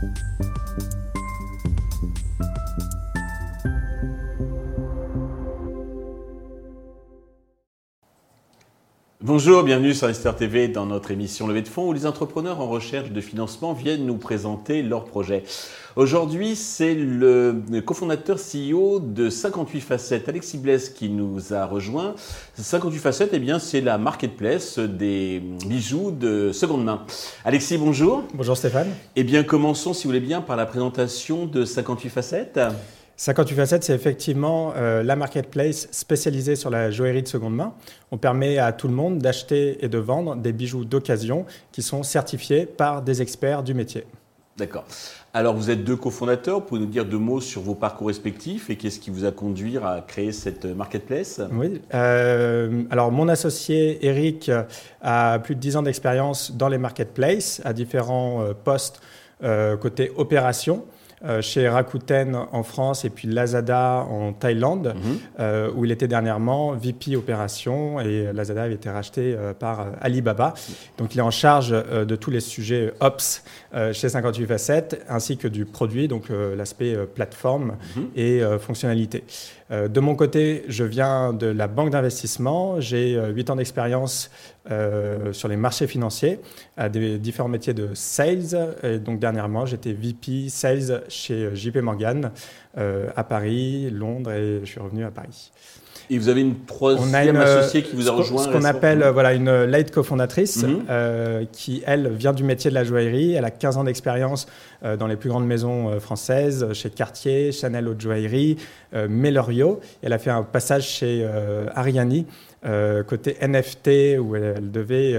Thank you. Bonjour, bienvenue sur Esther TV dans notre émission Levée de fonds où les entrepreneurs en recherche de financement viennent nous présenter leurs projets. Aujourd'hui, c'est le cofondateur CEO de 58 facettes, Alexis Blesse, qui nous a rejoint. 58 facettes, eh bien, c'est la marketplace des bijoux de seconde main. Alexis, bonjour. Bonjour Stéphane. Eh bien, commençons, si vous voulez bien, par la présentation de 58 facettes. 58 facettes, c'est effectivement euh, la marketplace spécialisée sur la joaillerie de seconde main. On permet à tout le monde d'acheter et de vendre des bijoux d'occasion qui sont certifiés par des experts du métier. D'accord. Alors, vous êtes deux cofondateurs. Vous pouvez nous dire deux mots sur vos parcours respectifs et qu'est-ce qui vous a conduit à créer cette marketplace? Oui. Euh, alors, mon associé Eric a plus de 10 ans d'expérience dans les marketplaces à différents euh, postes côté opération. Euh, chez Rakuten en France et puis Lazada en Thaïlande, mhm. euh, où il était dernièrement VP opération et Lazada avait été racheté euh, par Alibaba. Donc il est en charge de tous les sujets Ops chez 58 Facettes, ainsi que du produit, donc l'aspect plateforme mhm. et fonctionnalité. Euh, de mon côté, je viens de la banque d'investissement. J'ai 8 euh, ans d'expérience euh, sur les marchés financiers, à des différents métiers de sales. Et donc dernièrement, j'étais VP sales chez JP Morgan à Paris, Londres et je suis revenu à Paris. Et vous avez une troisième associée qui vous a rejoint Ce qu'on appelle voilà, une late cofondatrice mhm. qui, elle, vient du métier de la joaillerie. Elle a 15 ans d'expérience dans les plus grandes maisons françaises, chez Cartier, Chanel Haute Joaillerie, euh, Melorio. Elle a fait un passage chez euh, Ariani. Euh, côté NFT où elle, devait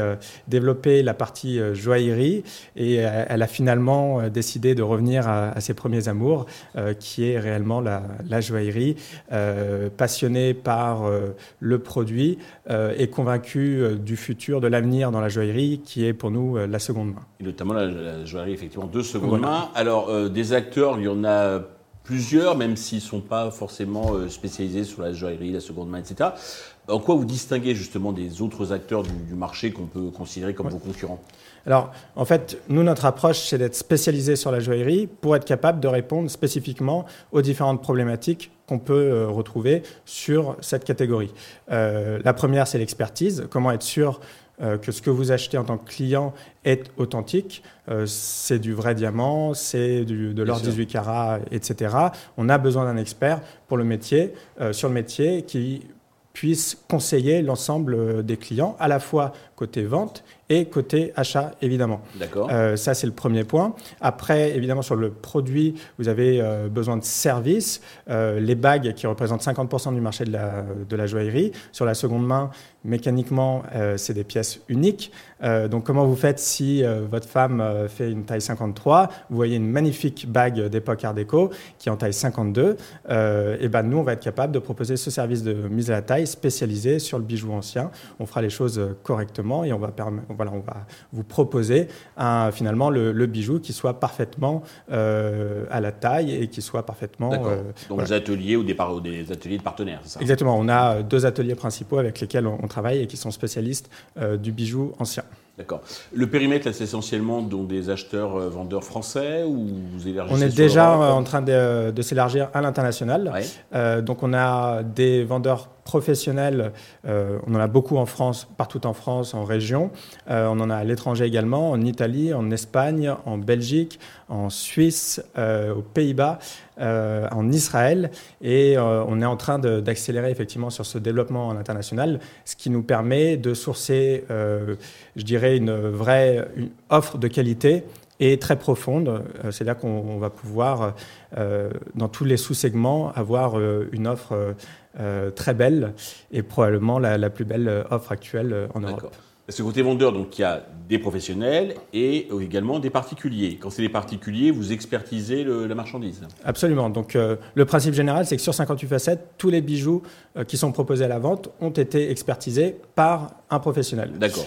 développer la partie joaillerie et elle a finalement décidé de revenir à, ses premiers amours qui est réellement la, joaillerie passionnée par le produit et convaincue du futur de l'avenir dans la joaillerie qui est pour nous la seconde main. Et notamment la, joaillerie effectivement de seconde main. Alors des acteurs il y en a plusieurs, même s'ils ne sont pas forcément euh, spécialisés sur la joaillerie, la seconde main, etc. En quoi vous distinguez justement des autres acteurs du, marché qu'on peut considérer comme vos concurrents? Alors, en fait, nous, notre approche, c'est d'être spécialisé sur la joaillerie pour être capable de répondre spécifiquement aux différentes problématiques qu'on peut euh, retrouver sur cette catégorie. Euh, la première, c'est l'expertise. Comment être sûr euh, que ce que vous achetez en tant que client est authentique. Euh, c'est du vrai diamant, c'est de l'or 18 carats, etc. On a besoin d'un expert pour le métier, euh, sur le métier, qui puisse conseiller l'ensemble des clients, à la fois côté vente et côté achat, évidemment. D'accord. Euh, ça, c'est le premier point. Après, évidemment, sur le produit, vous avez euh, besoin de services. Euh, les bagues qui représentent 50% du marché de la, de la joaillerie. Sur la seconde main, mécaniquement, c'est des pièces uniques. donc, comment vous faites si votre femme fait une taille 53 Vous voyez une magnifique bague d'époque Art déco qui est en taille 52. et ben, nous, on va être capable de proposer ce service de mise à la taille spécialisé sur le bijou ancien. On fera les choses correctement et on va voilà, on vous proposer un, finalement le, bijou qui soit parfaitement euh, à la taille et qui soit parfaitement. Euh, Donc des ateliers ou des, des, ateliers de partenaires, c'est ça? Exactement. On a deux ateliers principaux avec lesquels on, travaille et qui sont spécialistes euh, du bijou ancien. D'accord. Le périmètre, c'est essentiellement donc, des acheteurs vendeurs français ou vous élargissez On est déjà en train de, s'élargir à l'international. donc on a des vendeurs professionnels, euh, on en a beaucoup en France, partout en France, en région. Euh, on en a à l'étranger également, en Italie, en Espagne, en Belgique, en Suisse, euh, aux Pays-Bas, en Israël. Et on est en train d'accélérer effectivement sur ce développement international, ce qui nous permet de sourcer, je dirais, une vraie offre de qualité et très profonde. C'est là qu'on va pouvoir, dans tous les sous-segments, avoir une offre euh, très belle et probablement la, plus belle offre actuelle euh, en Europe. Parce que côté vendeur, donc il y a des professionnels et également des particuliers. Quand c'est des particuliers, vous expertisez la marchandise. Absolument. Donc euh, le principe général, c'est que sur 58 facettes, tous les bijoux qui sont proposés à la vente ont été expertisés par un professionnel. D'accord.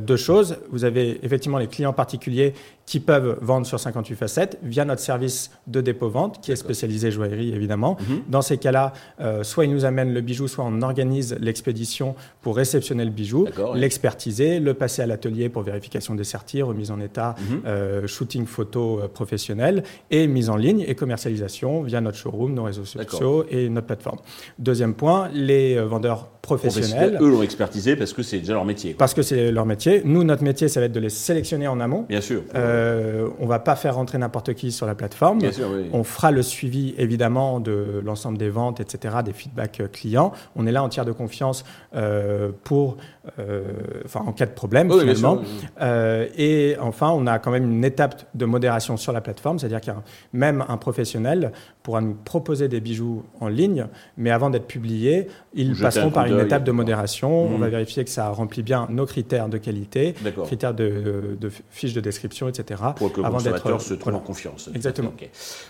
deux choses. Vous avez effectivement les clients particuliers qui peuvent vendre sur 58 facettes via notre service de dépôt-vente qui est spécialisé joaillerie évidemment. Mhm. Dans ces cas-là, euh, soit ils nous amènent le bijou, soit on organise l'expédition pour réceptionner le bijou, l'expertiser, le passer à l'atelier pour vérification des serties, remise en état, mhm. euh, shooting photo euh, professionnel et mise en ligne et commercialisation via notre showroom, nos réseaux sociaux et notre plateforme. Deuxième point, les vendeurs professionnels. Eux l'ont expertisé parce que c'est déjà leur métier. Parce que c'est leur métier. Nous, notre métier, ça va être de les sélectionner en amont. Bien sûr. Euh, on va pas faire rentrer n'importe qui sur la plateforme. Bien sûr, oui. On fera le suivi évidemment de l'ensemble des ventes, etc., des feedbacks euh, clients. On est là en tiers de confiance euh, pour, euh, enfin, en cas de problème finalement. Euh, et enfin, on a quand même une étape de modération sur la plateforme, c'est-à-dire qu'un même un professionnel pourra nous proposer des bijoux en ligne, mais avant d'être publiés, ils passeront par une étape de modération. On va mmh. vérifier que ça remplit bien nos critères de qualité, critères de, de, fiches de description, etc. Pour que le consommateur se trouve en confiance. Exactement.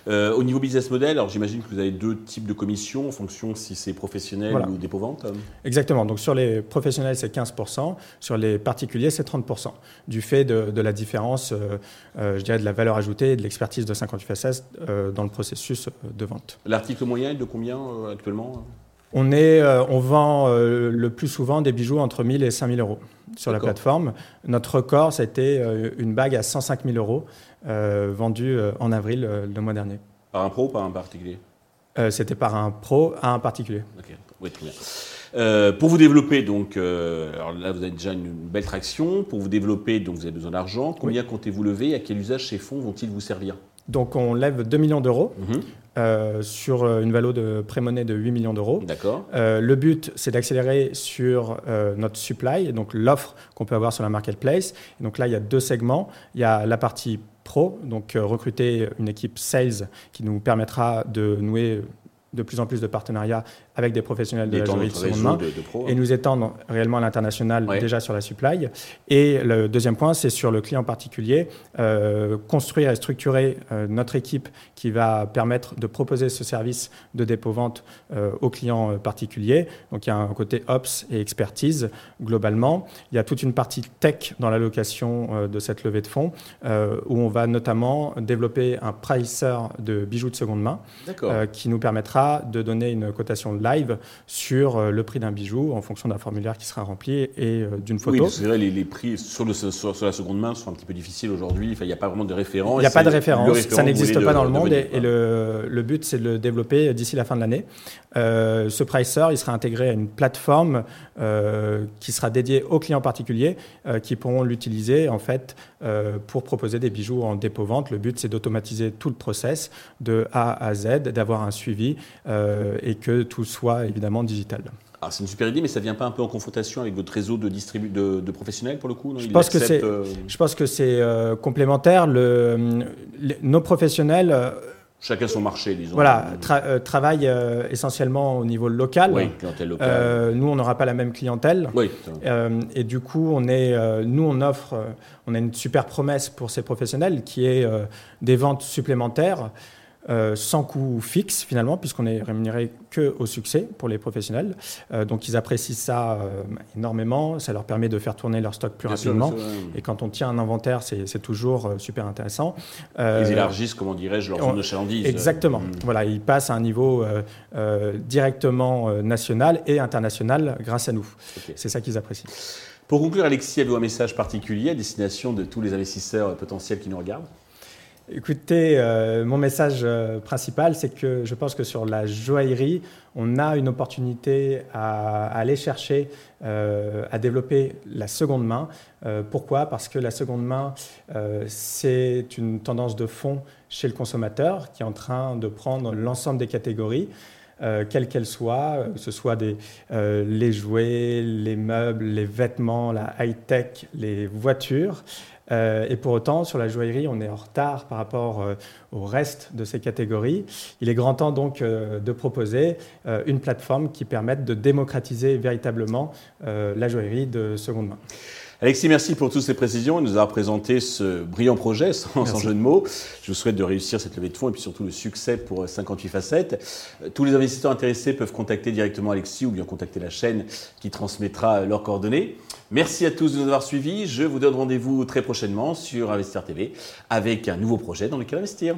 Euh, au niveau business model, alors j'imagine que vous avez deux types de commissions en fonction si c'est professionnel ou dépôt-vente. Exactement. Donc sur les professionnels, c'est 15%. Sur les particuliers, c'est 30%. Du fait de, la différence, euh, euh, je dirais, de la valeur ajoutée et de l'expertise de 58 FSS dans le processus de vente. L'article moyen est de combien euh, actuellement on, est, euh, on vend euh, le plus souvent des bijoux entre 1000 et 5000 euros sur la plateforme. Notre record, c'était une bague à 105 000 euros vendue en avril le mois dernier. Par un pro ou par un particulier? C'était par un pro à un particulier. Ok, oui, très bien. Pour vous développer, donc, alors là vous avez déjà une belle traction. Pour vous développer, donc vous avez besoin d'argent. Combien comptez-vous lever? À quel usage ces fonds vont-ils vous servir? Donc on lève 2 millions d'euros mhm. euh, sur euh, une valeur de pré-monnaie de 8 millions d'euros. D'accord. Euh, le but, c'est d'accélérer sur notre supply, donc l'offre qu'on peut avoir sur la marketplace. donc là, il y a deux segments. Il y a la partie pro, donc recruter une équipe sales qui nous permettra de nouer de plus en plus de partenariats avec des professionnels de la joaillerie de seconde main et nous étendre réellement à l'international déjà sur la supply. Et le deuxième point, c'est sur le client particulier, euh, construire et structurer euh, notre équipe qui va permettre de proposer ce service de dépôt-vente euh, aux clients particuliers. Donc il y a un côté ops et expertise globalement. Il y a toute une partie tech dans l'allocation de cette levée de fonds où on va notamment développer un pricer de bijoux de seconde main qui nous permettra de donner une cotation live sur euh, le prix d'un bijou en fonction d'un formulaire qui sera rempli et euh, d'une photo. Oui, c'est vrai, les, les, prix sur, le, sur, la seconde main sont un petit peu difficiles aujourd'hui. Enfin, il n'y a pas vraiment de référence. Il n'y a pas de référence. Ça n'existe pas dans le monde et, le, le, but, c'est de le développer d'ici la fin de l'année. Euh, ce pricer, il sera intégré à une plateforme qui sera dédiée aux clients particuliers qui pourront l'utiliser en fait pour proposer des bijoux en dépôt-vente. Le but, c'est d'automatiser tout le process de A à Z, d'avoir un suivi et que tout soit évidemment digital. Ah, c'est une super idée, mais ça ne vient pas un peu en confrontation avec votre réseau de, distribu de, professionnels pour le coup je, pense que euh, je pense que c'est euh, complémentaire. Le, nos professionnels. Euh, Chacun son marché, disons. Voilà, travaillent essentiellement au niveau local. Oui, clientèle locale. nous, on n'aura pas la même clientèle. Oui. et du coup, on est, nous, on offre, on a une super promesse pour ces professionnels qui est des ventes supplémentaires. Euh, sans coût fixe finalement, puisqu'on est rémunéré que au succès pour les professionnels. Euh, donc ils apprécient ça euh, énormément, ça leur permet de faire tourner leur stock plus rapidement. Et quand on tient un inventaire, c'est toujours super intéressant. ils élargissent, comment dirais-je, leur zone de chalandise. Exactement. Hmm. Voilà, ils passent à un niveau directement national et international grâce à nous. C'est ça qu'ils apprécient. Pour conclure, Alexis, avez-vous un message particulier à destination de tous les investisseurs potentiels qui nous regardent? Écoutez, euh, mon message euh, principal, c'est que je pense que sur la joaillerie, on a une opportunité à, aller chercher, euh, à développer la seconde main. pourquoi? Parce que la seconde main, c'est une tendance de fond chez le consommateur qui est en train de prendre l'ensemble des catégories. quelles qu'elles soient, que ce soit les jouets, les meubles, les vêtements, la high-tech, les voitures. Euh, et pour autant, sur la joaillerie, on est en retard par rapport euh, au reste de ces catégories. Il est grand temps donc euh, de proposer une plateforme qui permette de démocratiser véritablement la joaillerie de seconde main. Alexis, merci pour toutes ces précisions. Il nous a présenté ce brillant projet, sans, jeu de mots. Je vous souhaite de réussir cette levée de fonds et puis surtout le succès pour 58 facettes. Tous les investisseurs intéressés peuvent contacter directement Alexis ou bien contacter la chaîne qui transmettra leurs coordonnées. Merci à tous de nous avoir suivis. Je vous donne rendez-vous très prochainement sur Investir TV avec un nouveau projet dans lequel investir.